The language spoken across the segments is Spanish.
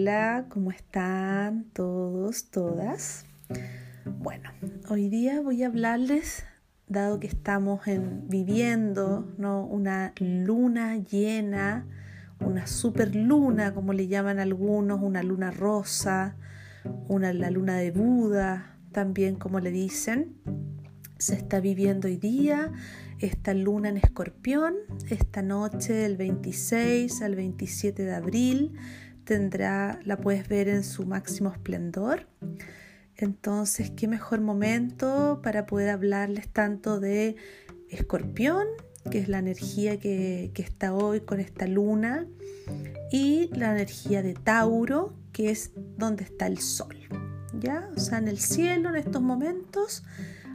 hola, ¿cómo están todos, todas? Bueno, hoy día voy a hablarles, dado que estamos en, viviendo ¿no? una luna llena, una super luna, como le llaman algunos, una luna rosa, una, la luna de Buda, también como le dicen, se está viviendo hoy día esta luna en escorpión, esta noche del 26 al 27 de abril, tendrá, la puedes ver en su máximo esplendor. Entonces, qué mejor momento para poder hablarles tanto de escorpión, que es la energía que, que está hoy con esta luna, y la energía de Tauro, que es donde está el sol. ¿Ya? O sea, en el cielo en estos momentos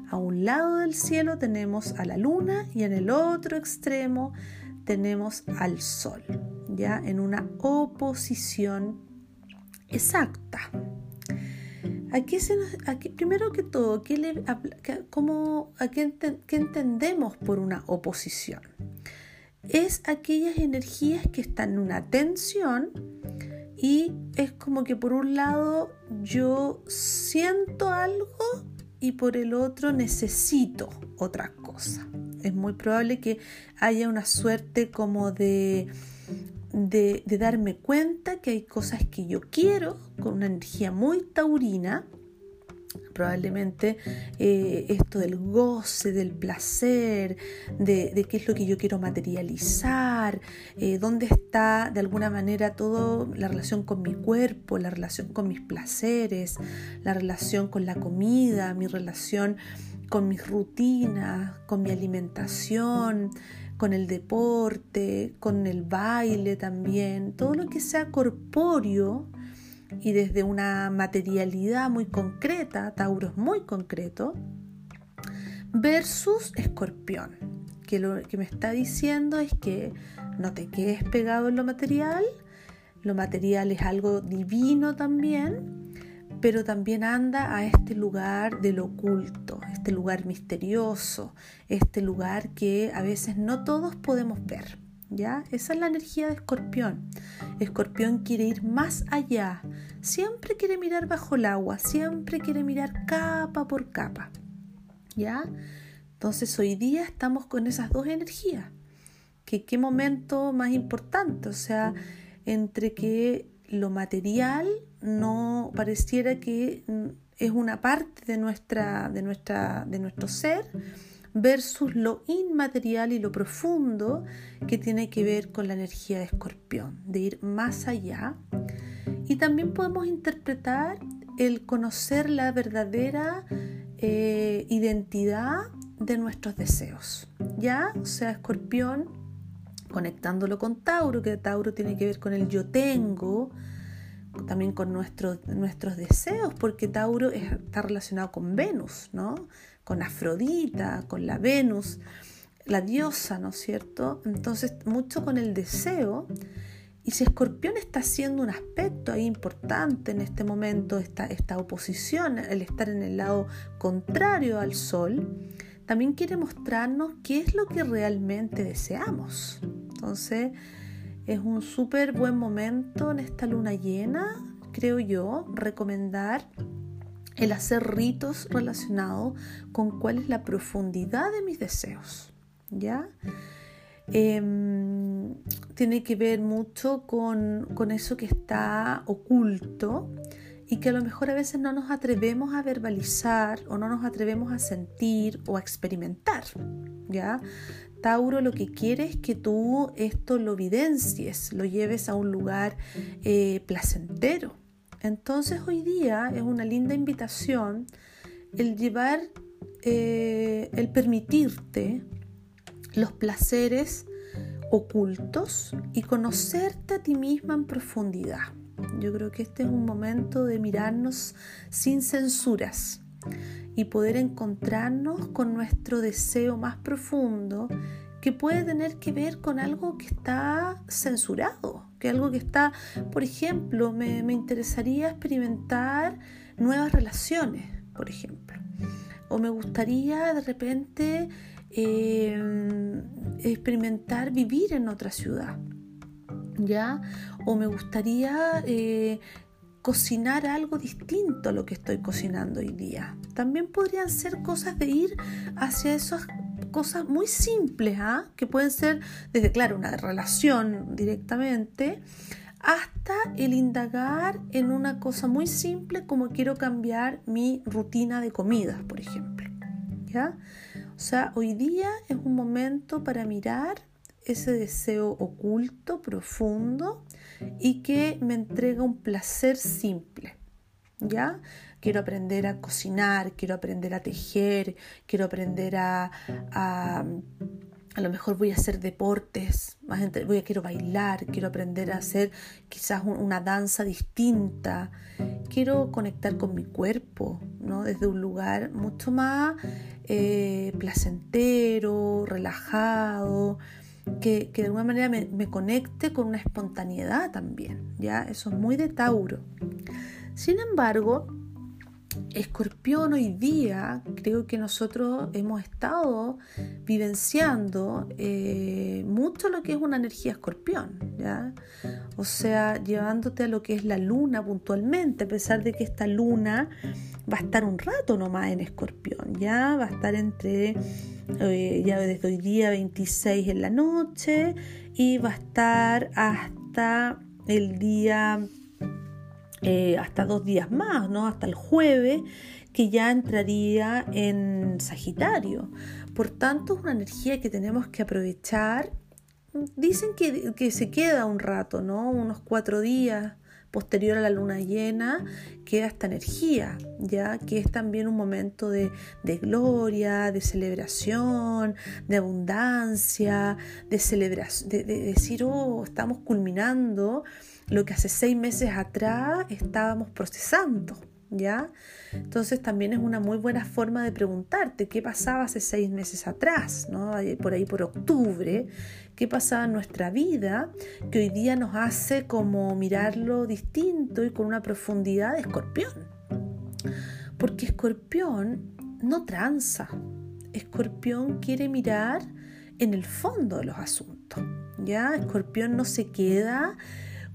a un lado del cielo tenemos a la luna y en el otro extremo tenemos al sol, ya en una oposición exacta. Aquí, primero que todo, ¿qué, le, cómo, qué entendemos por una oposición? Es aquellas energías que están en una tensión y es como que por un lado yo siento algo y por el otro necesito otra cosa. Es muy probable que haya una suerte como de, de, darme cuenta que hay cosas que yo quiero con una energía muy taurina. Probablemente eh, esto del goce, del placer, de, qué es lo que yo quiero materializar, eh, dónde está de alguna manera toda la relación con mi cuerpo, la relación con mis placeres, la relación con la comida, mi relación con mis rutinas, con mi alimentación, con el deporte, con el baile también, todo lo que sea corpóreo y desde una materialidad muy concreta, Tauro es muy concreto, versus Escorpión, que lo que me está diciendo es que no te quedes pegado en lo material, lo material es algo divino también, pero también anda a este lugar del oculto, este lugar misterioso, este lugar que a veces no todos podemos ver. ¿Ya? Esa es la energía de escorpión. Escorpión quiere ir más allá, siempre quiere mirar bajo el agua, siempre quiere mirar capa por capa. ¿Ya? Entonces hoy día estamos con esas dos energías. ¿Que, ¿Qué momento más importante? O sea, entre que lo material no pareciera que es una parte de, nuestra, de, nuestra, de nuestro ser, versus lo inmaterial y lo profundo que tiene que ver con la energía de escorpión, de ir más allá. Y también podemos interpretar el conocer la verdadera eh, identidad de nuestros deseos. ¿Ya? O sea, escorpión, conectándolo con Tauro, que Tauro tiene que ver con el yo tengo, también con nuestros deseos, porque Tauro está relacionado con Venus, ¿no? con Afrodita, con la Venus, la diosa, ¿no es cierto? Entonces, mucho con el deseo. Y si Escorpión está haciendo un aspecto ahí importante en este momento, esta, esta oposición, el estar en el lado contrario al Sol, también quiere mostrarnos qué es lo que realmente deseamos. Entonces, es un súper buen momento en esta luna llena, creo yo, recomendar el hacer ritos relacionados con cuál es la profundidad de mis deseos. ¿Ya? Em, tiene que ver mucho con, con, eso que está oculto y que a lo mejor a veces no nos atrevemos a verbalizar o no nos atrevemos a sentir o a experimentar. ¿ya? Tauro lo que quiere es que tú esto lo evidencies, lo lleves a un lugar eh, placentero. Entonces hoy día es una linda invitación el llevar, eh, el permitirte los placeres ocultos y conocerte a ti misma en profundidad. Yo creo que este es un momento de mirarnos sin censuras y poder encontrarnos con nuestro deseo más profundo que puede tener que ver con algo que está censurado, que algo que está, por ejemplo, me, interesaría experimentar nuevas relaciones, por ejemplo, o me gustaría de repente em, experimentar vivir en otra ciudad. ¿ya? O me gustaría eh, cocinar algo distinto a lo que estoy cocinando hoy día. También podrían ser cosas de ir hacia esas cosas muy simples, ¿ah? que pueden ser desde, claro, una relación directamente, hasta el indagar en una cosa muy simple como quiero cambiar mi rutina de comidas, por ejemplo. ¿ya? O sea, hoy día es un momento para mirar ese deseo oculto, profundo y que me entrega un placer simple. ¿Ya? Quiero aprender a cocinar, quiero aprender a tejer, quiero aprender a, a a lo mejor voy a hacer deportes, voy a quiero bailar, quiero aprender a hacer quizás una danza distinta, quiero conectar con mi cuerpo, ¿no? Desde un lugar mucho más eh, placentero, relajado, que, de alguna manera me, conecte con una espontaneidad también, ¿ya? Eso es muy de Tauro. Sin embargo, Escorpión hoy día creo que nosotros hemos estado vivenciando eh, mucho lo que es una energía escorpión, ¿ya? O sea, llevándote a lo que es la luna puntualmente, a pesar de que esta luna va a estar un rato nomás en escorpión, ¿ya? Va a estar entre, eh, ya desde hoy día 26 en la noche y va a estar hasta el día eh, hasta dos días más, ¿no? hasta el jueves, que ya entraría en Sagitario. Por tanto, es una energía que tenemos que aprovechar. Dicen que, que se queda un rato, ¿no? unos cuatro días posterior a la luna llena, queda esta energía, ya que es también un momento de, de gloria, de celebración, de abundancia, de celebración, de, de decir, oh, estamos culminando lo que hace seis meses atrás estábamos procesando, ¿ya? Entonces también es una muy buena forma de preguntarte qué pasaba hace seis meses atrás, ¿no? Por ahí por octubre, qué pasaba en nuestra vida que hoy día nos hace como mirarlo distinto y con una profundidad de escorpión. Porque escorpión no tranza, escorpión quiere mirar en el fondo de los asuntos, ¿ya? Escorpión no se queda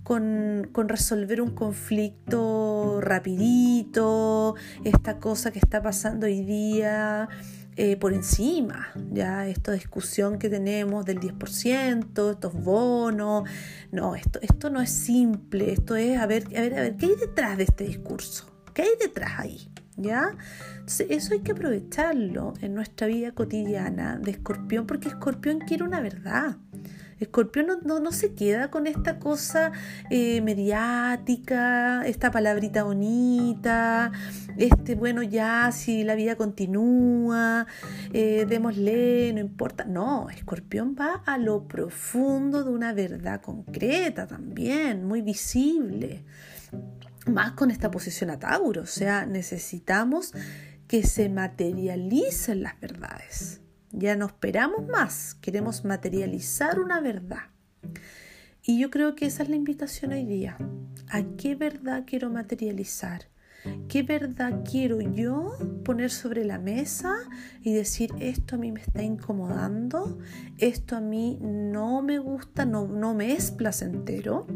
con, resolver un conflicto rapidito, esta cosa que está pasando hoy día eh, por encima, ya esta discusión que tenemos del 10%, estos bonos, no, esto, esto no es simple, esto es, a ver, a ver, a ver, ¿qué hay detrás de este discurso? ¿Qué hay detrás ahí? ¿Ya? Entonces, eso hay que aprovecharlo en nuestra vida cotidiana de escorpión, porque escorpión quiere una verdad. Escorpión no, se queda con esta cosa eh, mediática, esta palabrita bonita, este, bueno, ya si la vida continúa, eh, démosle, no importa. No, Escorpión va a lo profundo de una verdad concreta también, muy visible. Más con esta posición a Tauro, o sea, necesitamos que se materialicen las verdades. Ya no esperamos más, queremos materializar una verdad. Y yo creo que esa es la invitación hoy día. ¿A qué verdad quiero materializar? ¿Qué verdad quiero yo poner sobre la mesa y decir esto a mí me está incomodando, esto a mí no me gusta, no, no me es placentero?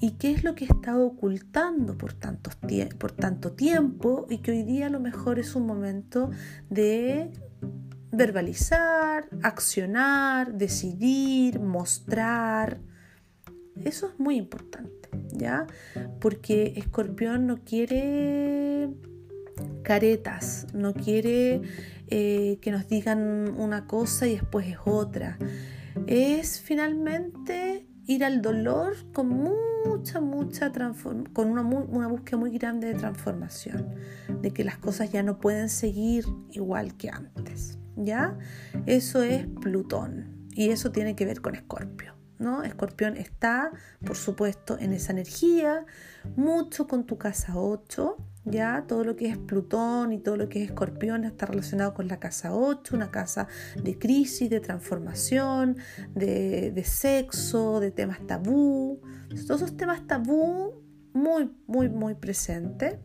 ¿Y qué es lo que he estado ocultando por, por tanto tiempo y que hoy día a lo mejor es un momento de verbalizar, accionar, decidir, mostrar. Eso es muy importante, ¿ya? Porque Escorpión no quiere caretas, no quiere eh, que nos digan una cosa y después es otra. Es finalmente ir al dolor con mucha, mucha con una, una búsqueda muy grande de transformación, de que las cosas ya no pueden seguir igual que antes. ¿Ya? Eso es Plutón y eso tiene que ver con Escorpio. ¿no? Escorpión está, por supuesto, en esa energía, mucho con tu casa 8, ¿ya? Todo lo que es Plutón y todo lo que es Escorpión está relacionado con la casa 8, una casa de crisis, de transformación, de, de sexo, de temas tabú. Todos esos temas tabú muy, muy, muy presentes.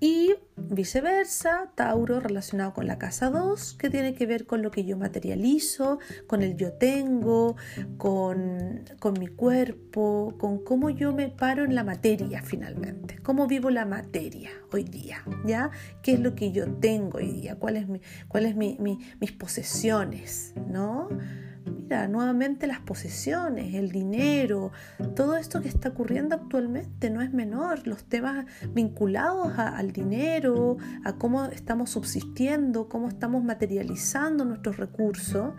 Y viceversa, Tauro relacionado con la casa 2, que tiene que ver con lo que yo materializo, con el yo tengo, con, con mi cuerpo, con cómo yo me paro en la materia finalmente, cómo vivo la materia hoy día, ¿ya? ¿Qué es lo que yo tengo hoy día? ¿Cuáles mi, mis posesiones, ¿no? Mira, nuevamente las posesiones, el dinero, todo esto que está ocurriendo actualmente no es menor. Los temas vinculados al dinero, a cómo estamos subsistiendo, cómo estamos materializando nuestros recursos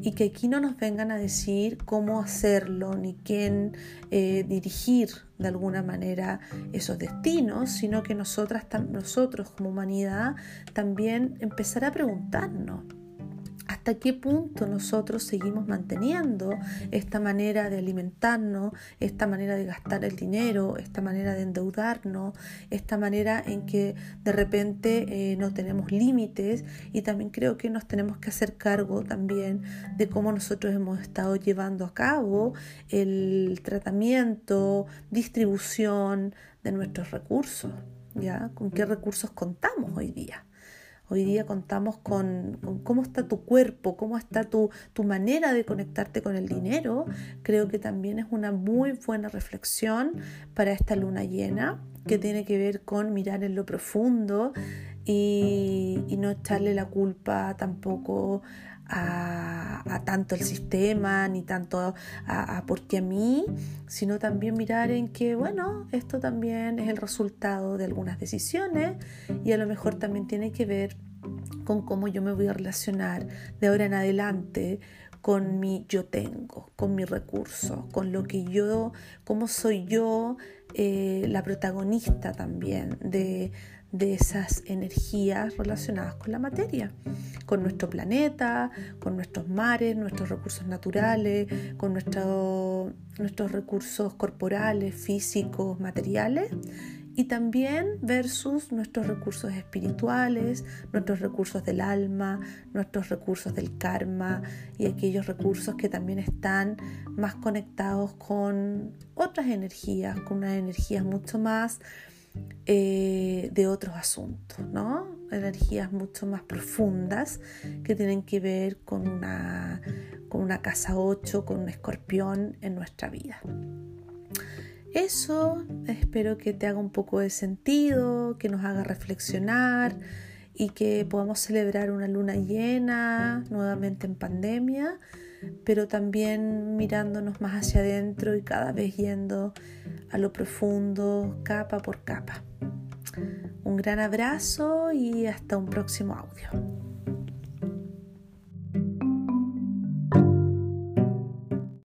y que aquí no nos vengan a decir cómo hacerlo ni quién eh, dirigir de alguna manera esos destinos, sino que nosotras, nosotros como humanidad también empezar a preguntarnos hasta qué punto nosotros seguimos manteniendo esta manera de alimentarnos, esta manera de gastar el dinero, esta manera de endeudarnos, esta manera en que de repente eh, no tenemos límites y también creo que nos tenemos que hacer cargo también de cómo nosotros hemos estado llevando a cabo el tratamiento, distribución de nuestros recursos, ¿ya? ¿Con qué recursos contamos hoy día? Hoy día contamos con, cómo está tu cuerpo, cómo está tu, tu manera de conectarte con el dinero. Creo que también es una muy buena reflexión para esta luna llena que tiene que ver con mirar en lo profundo y, no echarle la culpa tampoco a, tanto el sistema, ni tanto a, a porque a mí, sino también mirar en que, bueno, esto también es el resultado de algunas decisiones y a lo mejor también tiene que ver con cómo yo me voy a relacionar de ahora en adelante con mi yo tengo, con mi recurso, con lo que yo, cómo soy yo eh, la protagonista también de, de esas energías relacionadas con la materia, con nuestro planeta, con nuestros mares, nuestros recursos naturales, con nuestros recursos corporales, físicos, materiales y también versus nuestros recursos espirituales, nuestros recursos del alma, nuestros recursos del karma y aquellos recursos que también están más conectados con otras energías, con unas energías mucho más eh, de otros asuntos, ¿no? Energías mucho más profundas que tienen que ver con una, con una casa 8, con un escorpión en nuestra vida. Eso espero que te haga un poco de sentido, que nos haga reflexionar y que podamos celebrar una luna llena nuevamente en pandemia, pero también mirándonos más hacia adentro y cada vez yendo a lo profundo, capa por capa. Un gran abrazo y hasta un próximo audio.